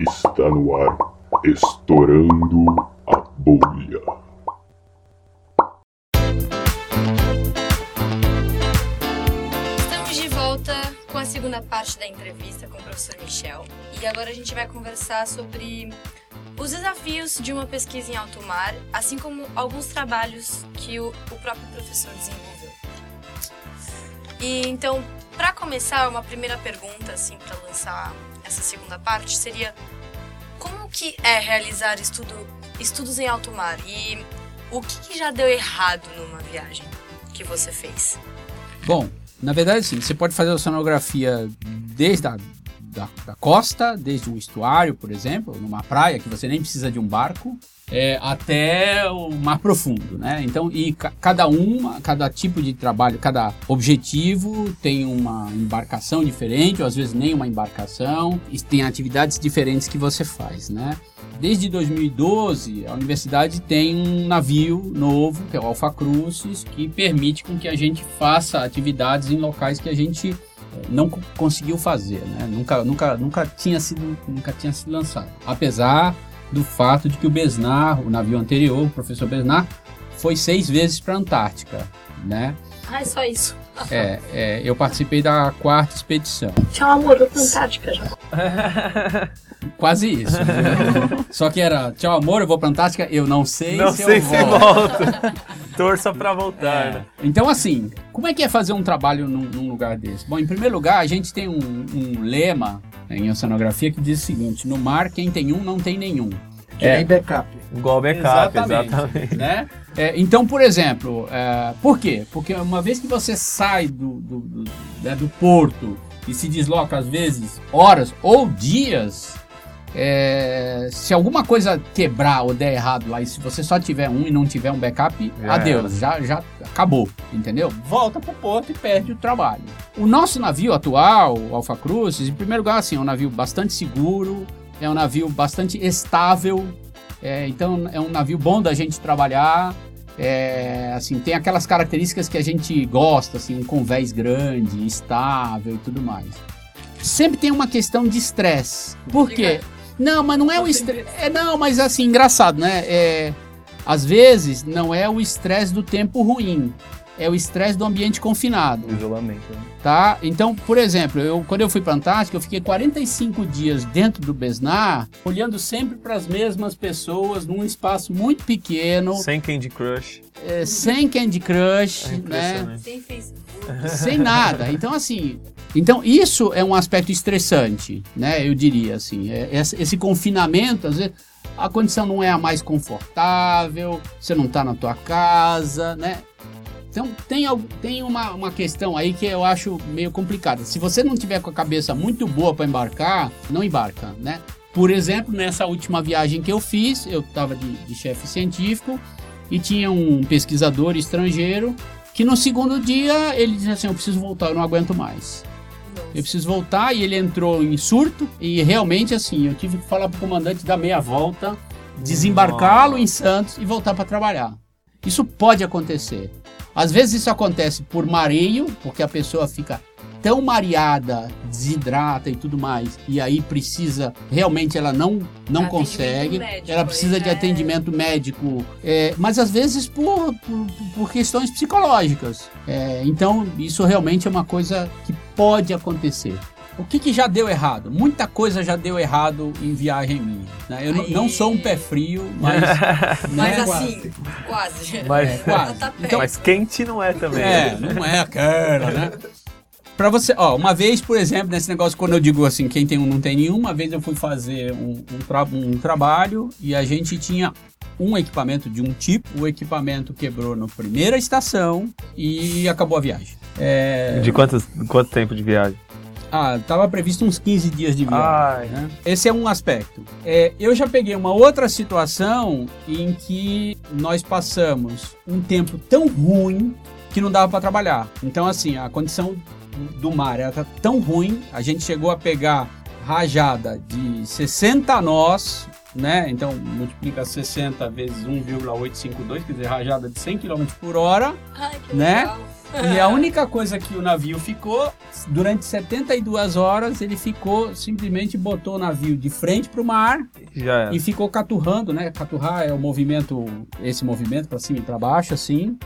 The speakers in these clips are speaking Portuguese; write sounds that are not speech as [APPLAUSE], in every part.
Está no ar, estourando a bolha. Estamos de volta com a segunda parte da entrevista com o professor Michel. E agora a gente vai conversar sobre os desafios de uma pesquisa em alto mar, assim como alguns trabalhos que o, o próprio professor desenvolveu. E então, para começar, uma primeira pergunta, assim, para lançar essa segunda parte, seria como que é realizar estudo, estudos em alto mar e o que, que já deu errado numa viagem que você fez? Bom, na verdade, sim, você pode fazer a oceanografia desde a da, da, costa, desde um estuário, por exemplo, numa praia que você nem precisa de um barco, é, até o mar profundo, né? Então, e ca cada uma, cada tipo de trabalho, cada objetivo tem uma embarcação diferente, ou às vezes nem uma embarcação, e tem atividades diferentes que você faz, né? Desde 2012, a universidade tem um navio novo, que é o Alfa Crucis, que permite com que a gente faça atividades em locais que a gente não conseguiu fazer, né? Nunca, nunca, nunca tinha sido, nunca tinha sido lançado. Apesar do fato de que o Besnar, o navio anterior, o professor Besnar, foi seis vezes para a Antártica, né? Ah, é só isso. É, é, eu participei da quarta expedição. Tchau, amor, eu pra Antártica já. [LAUGHS] Quase isso. [LAUGHS] Só que era, tchau amor, eu vou pra Antártica, eu não sei não se sei eu se volto. [LAUGHS] Torça pra voltar. É. né? Então, assim, como é que é fazer um trabalho num, num lugar desse? Bom, em primeiro lugar, a gente tem um, um lema em oceanografia que diz o seguinte: no mar, quem tem um não tem nenhum. É. Tem backup. Igual backup, Exatamente. exatamente. Né? É, então, por exemplo, é, por quê? Porque uma vez que você sai do, do, do, né, do porto e se desloca, às vezes, horas ou dias, é, se alguma coisa quebrar ou der errado lá, e se você só tiver um e não tiver um backup, Já adeus, já, já acabou, entendeu? Volta pro porto e perde o trabalho. O nosso navio atual, o Alfa Crucis, em primeiro lugar, assim, é um navio bastante seguro, é um navio bastante estável, é, então é um navio bom da gente trabalhar. É, assim, tem aquelas características que a gente gosta, assim, um convés grande, estável e tudo mais. Sempre tem uma questão de estresse. Por quê? Não, mas não é o estresse. É, não, mas assim, engraçado, né? É, às vezes não é o estresse do tempo ruim, é o estresse do ambiente confinado Isolamento. né? tá? Então, por exemplo, eu, quando eu fui para a Antártica, eu fiquei 45 dias dentro do Besnar, olhando sempre para as mesmas pessoas num espaço muito pequeno, Sem Candy Crush. eh, sem Candy Crush, É né? Sem Facebook. Sem nada. Então, assim, então isso é um aspecto estressante, né? Eu diria assim, É- esse, confinamento, às vezes a condição não é a mais confortável, você não está na tua casa, né? Então tem, tem uma, uma questão aí que eu acho meio complicada. Se você não tiver com a cabeça muito boa para embarcar, não embarca, né? Por exemplo, nessa última viagem que eu fiz, eu estava de, de chefe científico e tinha um pesquisador estrangeiro que no segundo dia ele disse assim: Eu preciso voltar, eu não aguento mais. Eu preciso voltar. E ele entrou em surto. E realmente, assim, eu tive que falar pro comandante dar meia volta, desembarcá-lo em Santos e voltar para trabalhar. Isso pode acontecer. Às vezes isso acontece por mareio, porque a pessoa fica tão mareada, desidrata e tudo mais, e aí precisa, realmente ela não, não consegue, médico, ela precisa de é. atendimento médico, é, mas às vezes por, por, por questões psicológicas. É, então isso realmente é uma coisa que pode acontecer. O que, que já deu errado? Muita coisa já deu errado em viagem minha. né? Eu não- não sou um pé frio, mas. [LAUGHS] Mas né? assim, quase. Mas, É, quase. Tá. Então, mas quente não é também. é, não é aquela, né? Pra você, ó, uma vez, por exemplo, nesse negócio, quando eu digo assim, quem tem um não tem nenhum, uma vez eu fui fazer um, um, tra- um trabalho e a gente tinha um equipamento de um tipo, o equipamento quebrou na primeira estação e acabou a viagem. É, De quantos, quanto tempo de viagem? ah, tava previsto uns 15 dias de viagem. Né? Esse é um aspecto. É, eu já peguei uma outra situação em que nós passamos um tempo tão ruim que não dava para trabalhar. Então, assim, a condição do mar era tão ruim, a gente chegou a pegar rajada de 60 nós, né? Então multiplica 60 vezes 1,852, quer dizer, rajada de 100 km por hora. Ai, que Né? legal. E a única coisa que o navio ficou, durante 72 horas, ele ficou, simplesmente botou o navio de frente para o mar Já era. e ficou caturrando, né? Caturrar é o movimento, esse movimento para cima e para baixo, assim,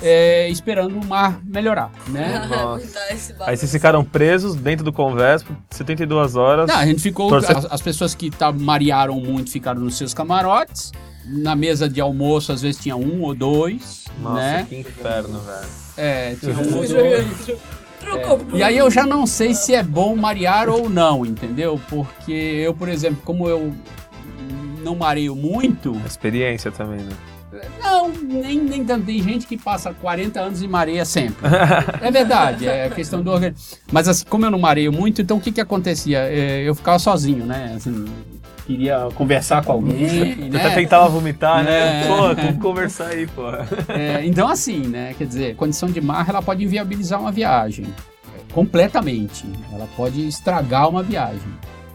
é, esperando o mar melhorar, né? [LAUGHS] Aí vocês ficaram presos dentro do convés por 72 horas. Não, a gente ficou. Torce- As, as pessoas que tá, marearam muito ficaram nos seus camarotes. Na mesa de almoço, às vezes tinha um ou dois, Nossa, né? que inferno, velho. É, tinha um ou dois. Trocou por E aí eu já não sei se é bom marear ou não, entendeu? Porque eu, por exemplo, como eu não mareio muito, A experiência também, né? não, nem, nem tanto. Tem gente que passa 40 anos e mareia sempre. [LAUGHS] É verdade, é questão do organismo. Mas assim, como eu não mareio muito, então o que que acontecia? É, Eu ficava sozinho, né? Assim, queria conversar com alguém, [LAUGHS] né? até tentava vomitar, né? É. Pô, vamos conversar aí, pô. É, então, assim, né? Quer dizer, condição de mar ela pode inviabilizar uma viagem. é, Completamente. Ela pode estragar uma viagem.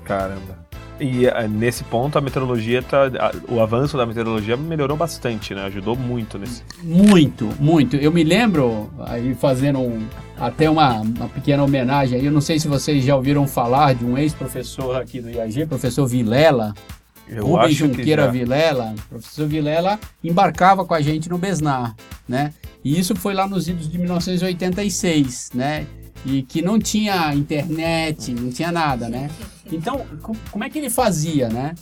Caramba. E eh, nesse ponto a meteorologia tá. a- o avanço da meteorologia melhorou bastante, né? Ajudou muito nesse. Muito, muito. Eu me lembro, aí fazendo um- até uma, uma pequena homenagem aí, eu não sei se vocês já ouviram falar de um ex-professor aqui do IAG, professor Vilela, Eu Rubem acho que Junqueira. Vilela, professor Vilela, embarcava com a gente no Besnar, né? E isso foi lá nos idos de 1986, né? E que não tinha internet, não tinha nada, né? Então, co- como é que ele fazia, né?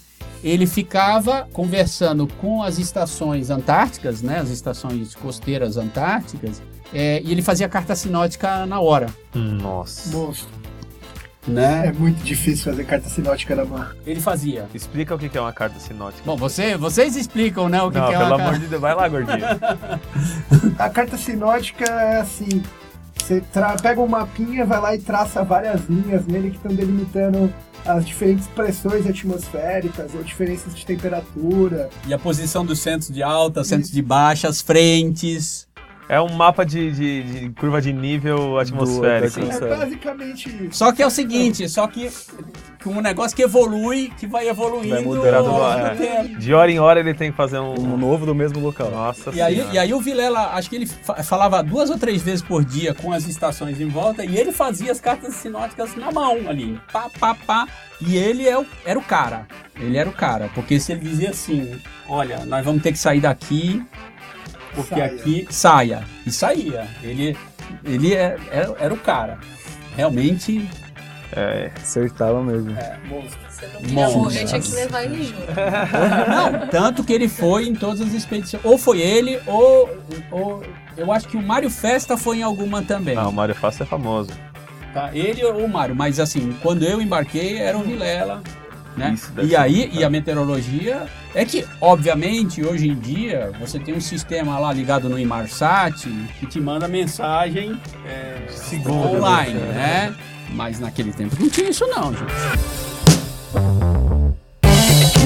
Ele ficava conversando com as estações antárticas, né? As estações costeiras antárticas, é, e ele fazia carta sinótica na hora, Nossa. Monstro. né? É muito difícil fazer carta sinótica na mão. Ele fazia. Explica o que é uma carta sinótica. Bom, você, vocês explicam, né? O que, Não, que é pelo uma amor carta... de Deus, vai lá, gordinho. [LAUGHS] A carta sinótica é assim: você tra- pega um mapinha, vai lá e traça várias linhas nele que estão delimitando as diferentes pressões atmosféricas ou diferenças de temperatura. E a posição dos centros de alta, centros de baixa, as frentes. É um mapa de, de- de curva de nível atmosférico. da É basicamente isso. Só que é o seguinte, só que um negócio que evolui, que vai evoluindo Vai mudando, ao longo é. do tempo. De hora em hora ele tem que fazer um. Um novo do mesmo local. Nossa E aí, Senhora. e aí o Vilela, acho que ele fa- falava duas ou três vezes por dia com as estações em volta e ele fazia as cartas sinóticas na mão ali, pá, pá, pá. E ele é o- era o cara, ele era o cara, porque se ele dizia assim, olha, nós vamos ter que sair daqui, porque Saia. aqui saia, e saía. Ele, ele é- era, era o cara, realmente É, Acertava mesmo. Você não queria Monstro. morrer, tinha que levar ele junto. [LAUGHS] Não, tanto que ele foi em todas as expedições. Ou foi ele, ou, ou eu acho que o Mário Festa foi em alguma também. não, o Mário Fácil é famoso. Tá? Ele ou o Mário, mas assim, quando eu embarquei era o Vilela. Né? E aí, e a meteorologia é que, obviamente, hoje em dia você tem um sistema lá ligado no Inmarsat que te manda mensagem é, Segundo, online, né? né? Mas naquele tempo não tinha isso não, gente.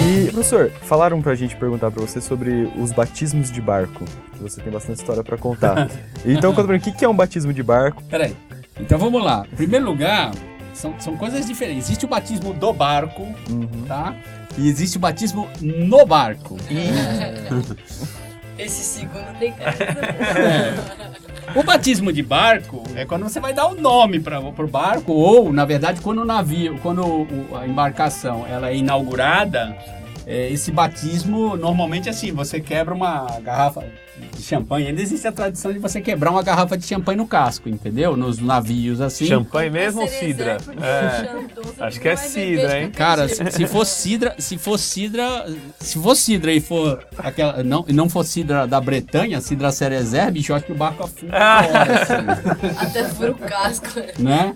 E, professor, falaram pra gente perguntar pra você sobre os batismos de barco. Que você tem bastante história pra contar. [LAUGHS] Então, conta pra mim, o que que é um batismo de barco? Peraí. Então vamos lá. Em primeiro lugar, são, são coisas diferentes. Existe o batismo do barco, Uhum. tá? E existe o batismo no barco. [LAUGHS] Esse segundo tem cara. [LAUGHS] O batismo de barco é quando você vai dar o nome para o barco ou, na verdade, quando o navio, quando o- a embarcação ela é inaugurada, é, esse batismo normalmente assim, você quebra uma garrafa de champanhe. Ainda existe a tradição de você quebrar uma garrafa de champanhe no casco, entendeu? Nos navios assim. Champanhe mesmo ou cidra? É. Acho que é cidra, hein? Cara, se, se for cidra, se for cidra, se for cidra e for aquela, não, não for cidra da Bretanha, cidra Cerezer, bicho, eu acho que o barco afunda assim. Até fura o casco. né?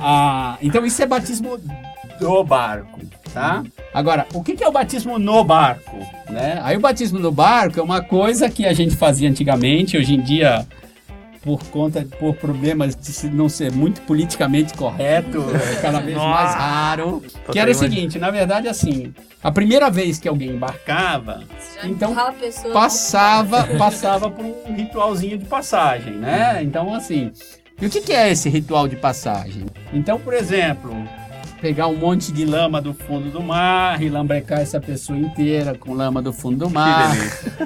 Ah, então isso é batismo do barco, tá? Agora, o que que é o batismo no barco, né? Aí o batismo no barco é uma coisa que a gente fazia antigamente, hoje em dia por conta por problemas de se não ser muito politicamente correto, é cada vez mais Nossa. raro. Tô Que era o seguinte, na verdade assim, a primeira vez que alguém embarcava, Então, empurra a pessoa. passava, passava por um ritualzinho de passagem, né? Então, assim, e o que, que é esse ritual de passagem? Então, por exemplo, pegar um monte de lama do fundo do mar e lambrecar essa pessoa inteira com lama do fundo do mar.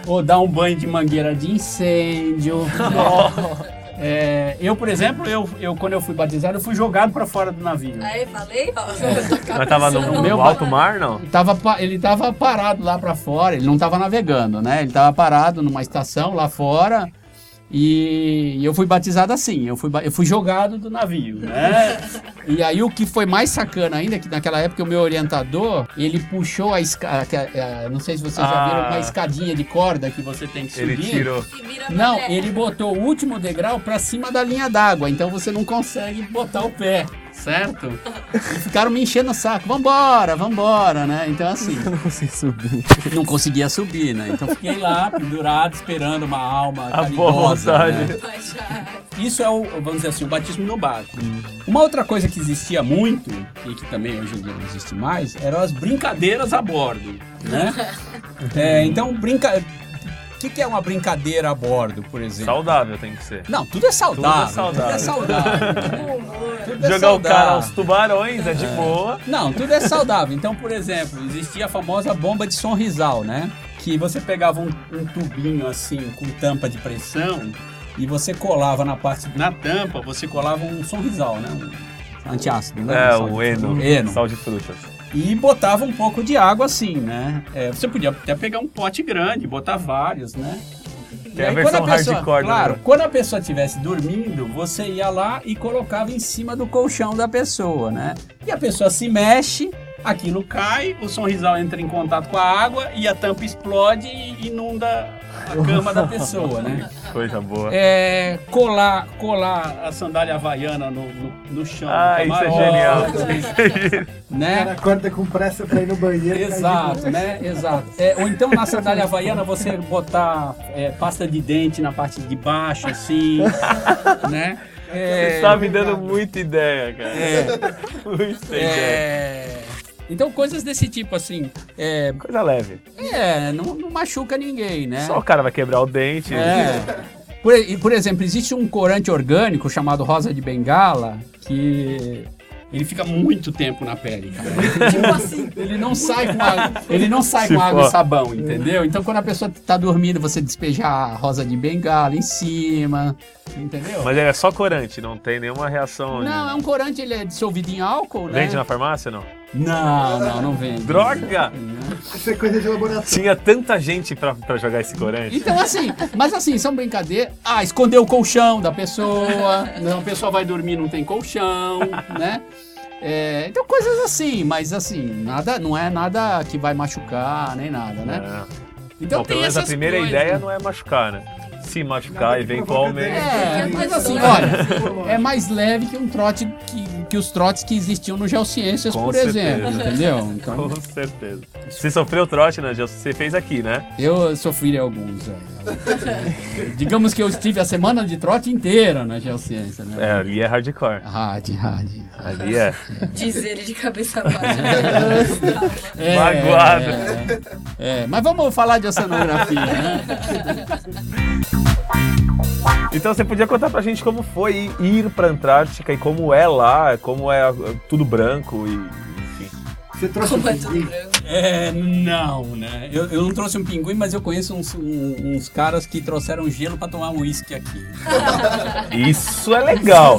Ou dar um banho de mangueira de incêndio. né? [LAUGHS] É, eu, por exemplo, eu, eu, quando eu fui batizado, eu fui jogado para fora do navio. Aí, falei, ó. Mas tava no, no Meu alto mar, não? Tava, ele tava parado lá para fora, ele não tava navegando, né? Ele tava parado numa estação lá fora e, eu fui batizado assim, eu fui, eu fui jogado do navio, né? E aí o que foi mais sacana ainda, é que naquela época o meu orientador, ele puxou a escada, não sei se vocês já Ah. viram, uma escadinha de corda que você tem que subir. Ele tirou. Não, ele botou o último degrau pra cima da linha d'água, então você não consegue botar o pé, certo? E ficaram me enchendo o saco, vambora, vambora, né? Então assim, Eu não consigo subir. não conseguia subir, né? Então fiquei lá, pendurado, esperando uma alma A boa vontade. né? Isso é o, vamos dizer assim, o batismo no barco. Uma outra coisa que existia muito, e que também hoje em dia não existe mais, eram as brincadeiras a bordo, né? [LAUGHS] É, então, brinca... o que, que é uma brincadeira a bordo, por exemplo? Saudável tem que ser. Não, tudo é saudável. Tudo é saudável. Tudo é saudável. [LAUGHS] Tudo é Jogar o cara saudável. aos tubarões é de boa. Não, tudo é saudável. Então, por exemplo, existia a famosa bomba de sonrisal, né? Que você pegava um, um tubinho assim com tampa de pressão e você colava na parte na tampa, você colava um sonrisal, né? Um antiácido, né? É, o eno. Eno. Sal de frutas. E botava um pouco de água assim, né? É, você podia até pegar um pote grande, botar vários, né? Tem a aí, versão quando pessoa- hardcore, né? Claro, quando a pessoa estivesse dormindo, você ia lá e colocava em cima do colchão da pessoa, né? E a pessoa se mexe, aquilo cai, o sonrisal entra em contato com a água e a tampa explode e inunda a cama da pessoa, né? Coisa boa. É, colar, colar a sandália havaiana no, no, no chão Ah, [LAUGHS] isso é genial. Isso é genial. O né? cara acorda com pressa pra ir no banheiro. Exato, né? Exato. É, ou então na sandália havaiana você botar é, pasta de dente na parte de baixo, assim, [LAUGHS] né? É, Você tá me dando muita ideia, cara. é, [LAUGHS] Muita ideia. Então coisas desse tipo, assim, é, Coisa leve. é, não, não machuca ninguém, né? Só o cara vai quebrar o dente. É. Por, e, por exemplo, existe um corante orgânico chamado rosa de bengala que ele fica muito tempo na pele, cara. [LAUGHS] Tipo assim. Ele não sai com água, ele não sai Se com água e sabão, entendeu? Então quando a pessoa tá dormindo, você despeja a rosa de bengala em cima, entendeu? Mas ele é só corante, não tem nenhuma reação. Não, é um corante, ele é dissolvido em álcool, né? Vende na farmácia, não? Não, não, não vende. Droga! Isso é coisa de laboratório. Tinha tanta gente pra, pra jogar esse corante. Então, assim, mas assim, são brincadeiras. Ah, esconder o colchão da pessoa. Não, a pessoa vai dormir, não tem colchão, né? É, então, coisas assim, mas assim, nada, não é nada que vai machucar, nem nada, né? É. Então, Bom, tem pelo menos a primeira coisas. ideia não é machucar, né? Se machucar, eventualmente. É, mas assim, olha, é mais leve que um trote que, que os trotes que existiam no Geociências, Com por certeza. exemplo, entendeu? [LAUGHS] Então, Com certeza. Você sofreu trote, né? Já Você fez aqui, né? eu sofri alguns. é. Digamos que eu estive a semana de trote inteira na Geociência, né? É, ali é hardcore. Rádio, rádio. Ali é. Diz ele de cabeça baixa. [LAUGHS] É, Magoado. É, é. mas vamos falar de oceanografia, né? [LAUGHS] Então você podia contar pra gente como foi ir pra Antártica e como é lá, como é tudo branco e enfim. Você trouxe um Como é tudo pinguim? branco. É, não, né? Eu, eu não trouxe um pinguim, mas eu conheço uns, um- uns caras que trouxeram gelo pra tomar um uísque aqui. [LAUGHS] Isso é legal.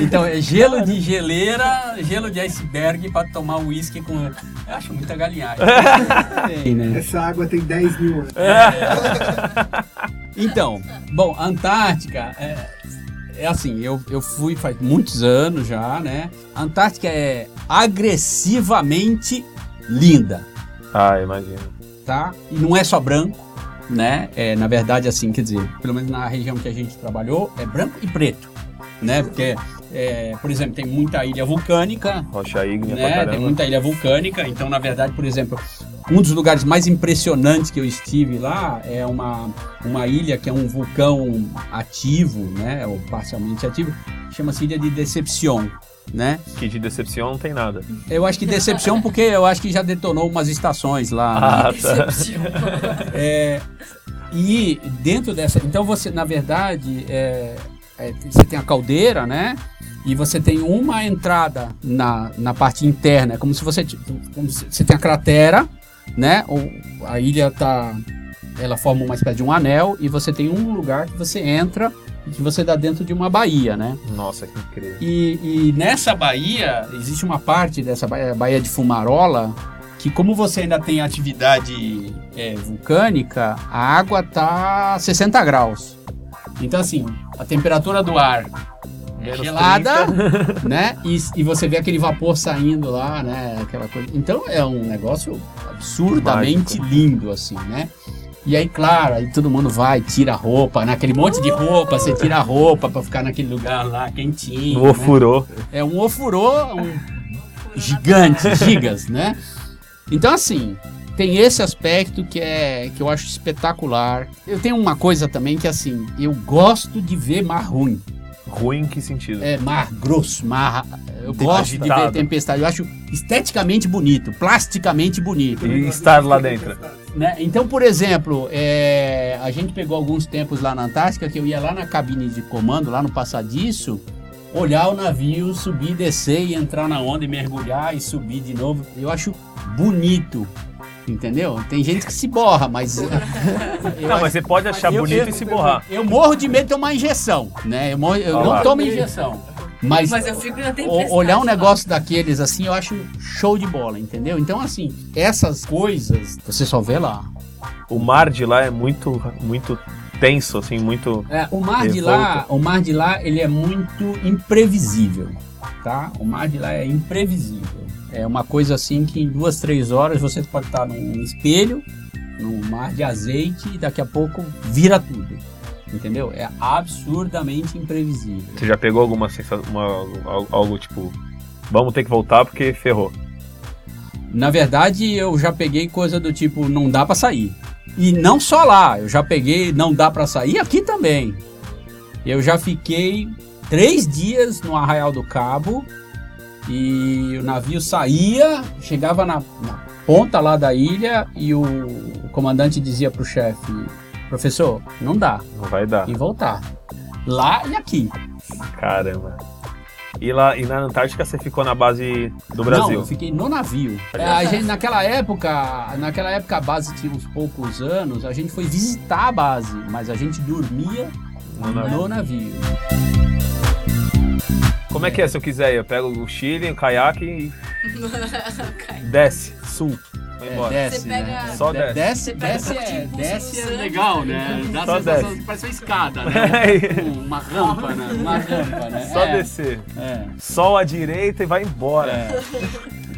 Então, é gelo de geleira, gelo de iceberg pra tomar um uísque com... Eu acho muita galinhagem. [LAUGHS] Né? Essa água tem 10 mil anos. [LAUGHS] Então, bom, Antártica é, é assim, eu, eu fui faz muitos anos já, né? A Antártica é agressivamente linda, Ah, imagino. tá? E não é só branco, né? É, na verdade, assim, quer dizer, pelo menos na região que a gente trabalhou, é branco e preto, né? Porque, é, por exemplo, tem muita ilha vulcânica, Rocha ígnea né? Tem muita ilha vulcânica, então na verdade, por exemplo, um dos lugares mais impressionantes que eu estive lá é uma, uma ilha que é um vulcão ativo, né? Ou parcialmente ativo, chama-se Ilha de Decepción, né? Que de decepção não tem nada. Eu acho que Decepción porque eu acho que já detonou umas estações lá. né? Ah, tá. Decepção. [LAUGHS] É, e dentro dessa. Então você, na verdade, é, é, você tem a caldeira, né? e você tem uma entrada na, na parte interna, é como se você t- como se você tem a cratera, né? A ilha tá ela forma uma espécie de um anel e você tem um lugar que você entra e que você dá dentro de uma baía, né? Nossa, que incrível. E, e nessa baía, existe uma parte dessa baía, baía de Fumarola, que como você ainda tem atividade é, vulcânica, a água tá 60 graus. Então, assim, a temperatura do ar Menos gelada, [LAUGHS] né? E, e você vê aquele vapor saindo lá, né? Aquela coisa. Então, é um negócio absurdamente Mágico. lindo, assim, né? E aí, claro, aí todo mundo vai, tira a roupa, né? Aquele monte de roupa, você tira a roupa pra ficar naquele lugar lá quentinho. No né? ofurô. É um ofurô um gigante, gigas, né? Então, assim, tem esse aspecto que é que eu acho espetacular. Eu tenho uma coisa também que, assim, eu gosto de ver mar ruim. Ruim em que sentido? É mar grosso, mar. Eu gosto de ver Agitado. tempestade. Eu acho esteticamente bonito, plasticamente bonito. E estar lá dentro. né? Então, por exemplo, é, a gente pegou alguns tempos lá na Antártica que eu ia lá na cabine de comando, lá no passadiço, olhar o navio, subir, descer e entrar na onda e mergulhar e subir de novo. Eu acho bonito. Entendeu? Tem gente que se borra, mas. [LAUGHS] Não, mas você pode achar eu- bonito eu- e se borrar. Eu morro de medo de tomar injeção, né? Eu, morro- eu não tomo injeção. Mas, Mas eu fico na olhar um lá. negócio daqueles assim, eu acho show de bola, entendeu? Então, assim, essas coisas você só vê lá. O mar de lá é muito, muito tenso, assim, muito. É, o mar de lá, o mar de lá, ele é muito imprevisível, tá? O mar de lá é imprevisível. É uma coisa assim que em duas, três horas você pode estar num espelho, num mar de azeite e daqui a pouco vira tudo. Entendeu? É absurdamente imprevisível. Você já pegou alguma sensação, uma, algo, algo tipo, vamos ter que voltar porque ferrou. Na verdade, eu já peguei coisa do tipo, não dá pra sair. E não só lá, eu já peguei, não dá pra sair aqui também. Eu já fiquei três dias no Arraial do Cabo e o navio saía, chegava na, na ponta lá da ilha e o, o comandante dizia pro chefe, professor, não dá, Não vai dar. e voltar. Lá e aqui. Caramba. E lá e na Antártica você ficou na base do Não, Brasil. eu fiquei no navio. A gente, naquela época, naquela época a base tinha uns poucos anos, a gente foi visitar a base, mas a gente dormia No navio. no navio. Como é que é se eu quiser? Eu pego o Chile, o caiaque e [LAUGHS] desce, sul. Vai É, embora. desce, Você pega- né? Só De- desce. Desce, Você pega desce, é, impulso desce é sangue. legal, né? Dá Só a sensação desce. que parece uma escada, né? [LAUGHS] uma rampa, né? Uma rampa, né? Só é, descer. É, Sol à direita e vai embora. é.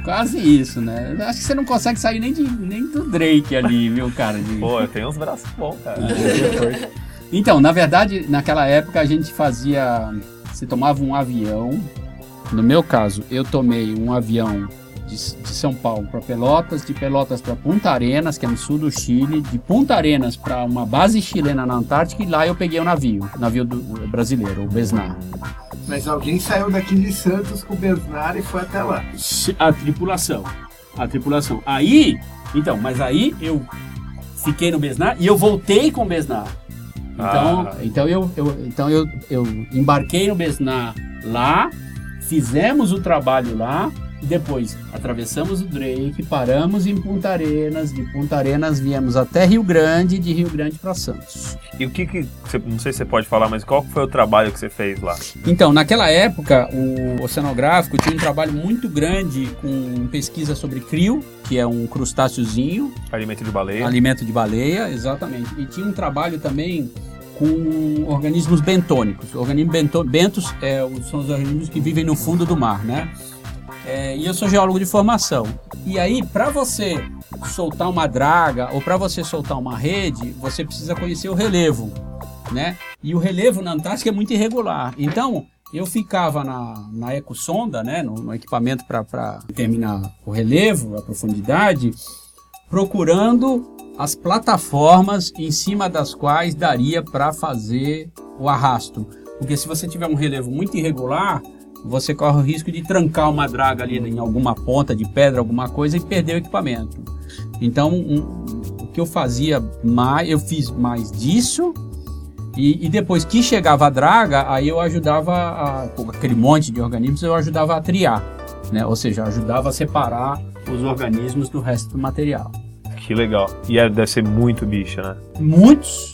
Quase isso, né? Acho que você não consegue sair nem, de, nem do Drake ali, viu, cara? de- Pô, eu tenho uns braços bons, cara. Então, na verdade, naquela época a gente fazia. Você tomava um avião. No meu caso, eu tomei um avião de, de São Paulo para Pelotas, de Pelotas para Punta Arenas, que é no sul do Chile, de Punta Arenas para uma base chilena na Antártica e lá eu peguei o navio, navio do, brasileiro, o Besnar. Mas alguém saiu daqui de Santos com o Besnar e foi até lá. A tripulação. A tripulação. Aí, então, mas aí eu fiquei no Besnar e eu voltei com o Besnar. Então, Ah. então, eu, eu, então eu, eu embarquei no Besnar lá, fizemos o trabalho lá, depois atravessamos o Drake, paramos em Punta Arenas, de Punta Arenas viemos até Rio Grande, de Rio Grande para Santos. E o que que. você- Não sei se você pode falar, mas qual foi o trabalho que você fez lá? Então, naquela época, o oceanográfico tinha um trabalho muito grande com pesquisa sobre crio, que é um crustáceozinho, Alimento de baleia. alimento de baleia, exatamente. E tinha um trabalho também com organismos bentônicos. Organismos bento- bentos é, são os organismos que vivem no fundo do mar, né? É, e eu sou geólogo de formação. E aí, para você soltar uma draga ou para você soltar uma rede, você precisa conhecer o relevo, né? E o relevo na Antártica é muito irregular. Então, eu ficava na, na ecossonda, né, no, no equipamento para determinar o relevo, a profundidade, procurando as plataformas em cima das quais daria para fazer o arrasto. Porque se você tiver um relevo muito irregular, você corre o risco de trancar uma draga ali em alguma ponta de pedra, alguma coisa e perder o equipamento. Então, um- o que eu fazia mais, eu fiz mais disso E, e depois que chegava a draga, aí eu ajudava, a, com aquele monte de organismos, eu ajudava a triar, né? Ou seja, ajudava a separar os organismos do resto do material. Que legal. E é, deve ser muito bicho, né? Muitos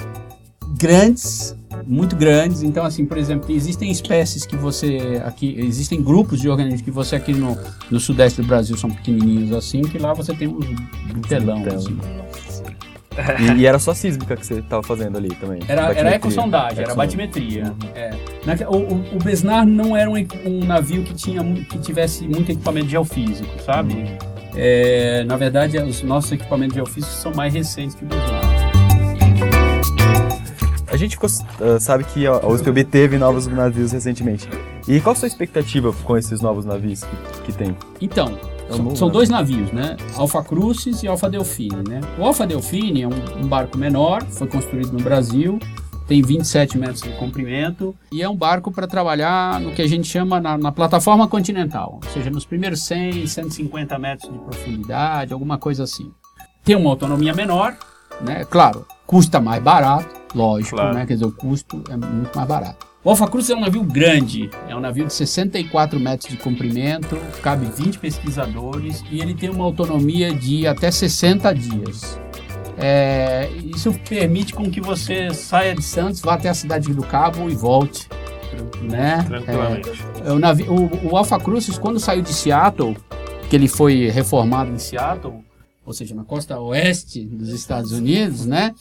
grandes, muito grandes. Então, assim, por exemplo, existem espécies que você aqui, existem grupos de organismos que você aqui no, no sudeste do Brasil são pequenininhos assim, que lá você tem um telão. Assim. E, e era só sísmica que você tava fazendo ali também? Era, era ecossondagem, era batimetria. É. Naque- o, o, o Besnar não era um, um navio que, tinha, que tivesse muito equipamento geofísico, sabe? É, na verdade, os nossos equipamentos geofísicos são mais recentes que o Besnar. A gente ficou, ah, sabe que a USPB teve novos navios recentemente. E qual a sua expectativa com esses novos navios que, que tem? Então, É são, são dois navios, né? Alfa Crucis e Alfa Delfine, né? O Alfa Delfine é um, um barco menor, foi construído no Brasil, tem 27 metros de comprimento e é um barco para trabalhar no que a gente chama na, na plataforma continental, ou seja, nos primeiros 100, 150 metros de profundidade, alguma coisa assim. Tem uma autonomia menor, né? Claro, custa mais barato, lógico, Claro. né? Quer dizer, o custo é muito mais barato. O Alfa Cruz é um navio grande, é um navio de 64 metros de comprimento, cabe 20 pesquisadores e ele tem uma autonomia de até 60 dias. É, isso permite com que você saia de Santos, vá até a cidade do Cabo e volte. Né? Tranquilamente. É, o, navi- o, o Alpha Crucis, quando saiu de Seattle, que ele foi reformado em Seattle, ou seja, na costa oeste dos Estados Unidos, né?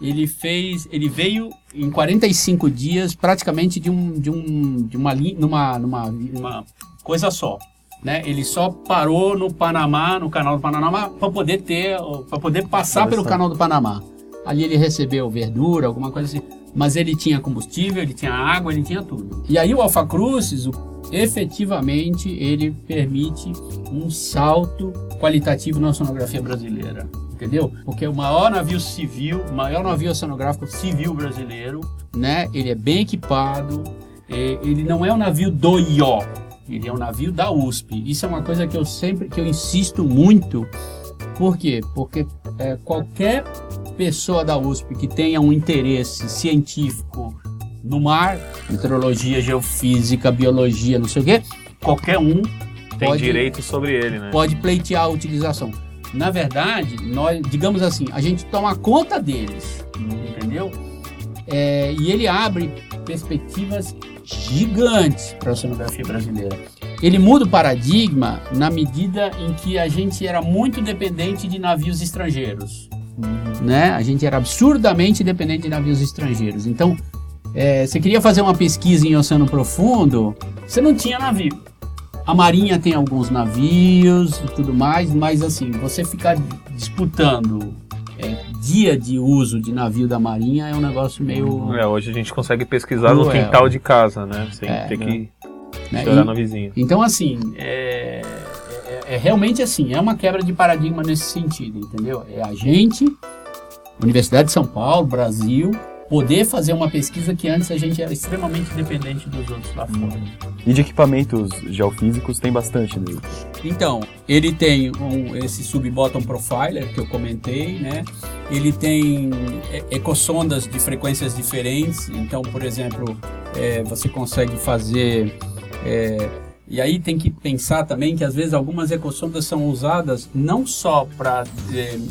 Ele fez, ele veio em 45 dias, praticamente de um, de um, de uma numa, numa, numa coisa só, né? Ele só parou no Panamá, no Canal do Panamá, para poder ter, para poder passar pelo. Canal do Panamá. Ali ele recebeu verdura, alguma coisa assim. Mas ele tinha combustível, ele tinha água, ele tinha tudo. E aí o Alfa Crucis, o- efetivamente, ele permite um salto qualitativo na oceanografia brasileira. Entendeu? Porque o maior navio civil, o maior navio oceanográfico civil brasileiro, né? Ele é bem equipado, é, ele não é um navio do IO, ele é um navio da USP. Isso é uma coisa que eu sempre, que eu insisto muito. Por quê? Porque é, qualquer pessoa da USP que tenha um interesse científico no mar, meteorologia, geofísica, biologia, não sei o quê, qualquer um Tem pode, direito sobre ele, né? pode pleitear a utilização. Na verdade, nós, digamos assim, a gente toma conta deles, entendeu? É, e ele abre perspectivas gigantes para a oceanografia brasileira. Ele muda o paradigma na medida em que a gente era muito dependente de navios estrangeiros. Né? A gente era absurdamente dependente de navios estrangeiros. Então, é, você queria fazer uma pesquisa em oceano profundo, você não tinha navio. A Marinha tem alguns navios e tudo mais, mas assim, você ficar disputando é, dia de uso de navio da Marinha é um negócio meio. É, hoje a gente consegue pesquisar no Cruel. quintal de casa, né? Sem É, ter que né? chorar no vizinho. Então, assim, é, é- é realmente assim, é uma quebra de paradigma nesse sentido, entendeu? É a gente, Universidade de São Paulo, Brasil, poder fazer uma pesquisa que antes a gente era extremamente dependente dos outros lá fora. E de equipamentos geofísicos tem bastante nele. Então, ele tem um, esse sub-bottom profiler que eu comentei, né? Ele tem é, ecossondas de frequências diferentes. Então, por exemplo, é, você consegue fazer. é, e aí tem que pensar também que às vezes algumas ecossondas são usadas não só para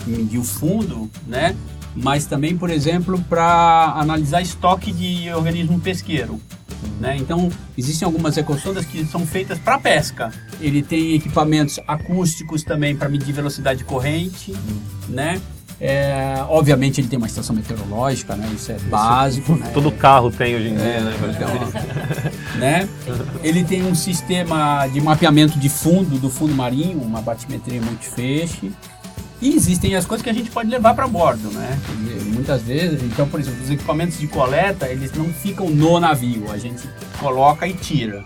medir o fundo, né? Mas também, por exemplo, para analisar estoque de organismo pesqueiro. Né? Então, existem algumas ecossondas que são feitas para pesca. Ele tem equipamentos acústicos também para medir velocidade de corrente, né? É, obviamente ele tem uma estação meteorológica, né? Isso é básico, né? Todo carro tem hoje em dia, É, né? então, [LAUGHS] né? Ele tem um sistema de mapeamento de fundo, do fundo marinho, uma batimetria multifeixe. E existem as coisas que a gente pode levar para bordo, né? Muitas vezes, então, por exemplo, os equipamentos de coleta, eles não ficam no navio, a gente coloca e tira,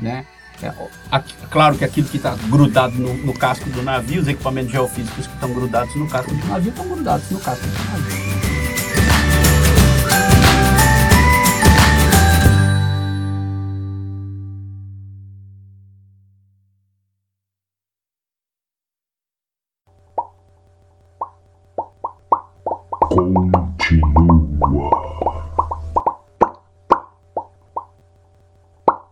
né? É, aqui- claro que aquilo que está grudado no, no casco do navio, os equipamentos geofísicos que estão grudados no casco do navio, estão grudados no casco do navio.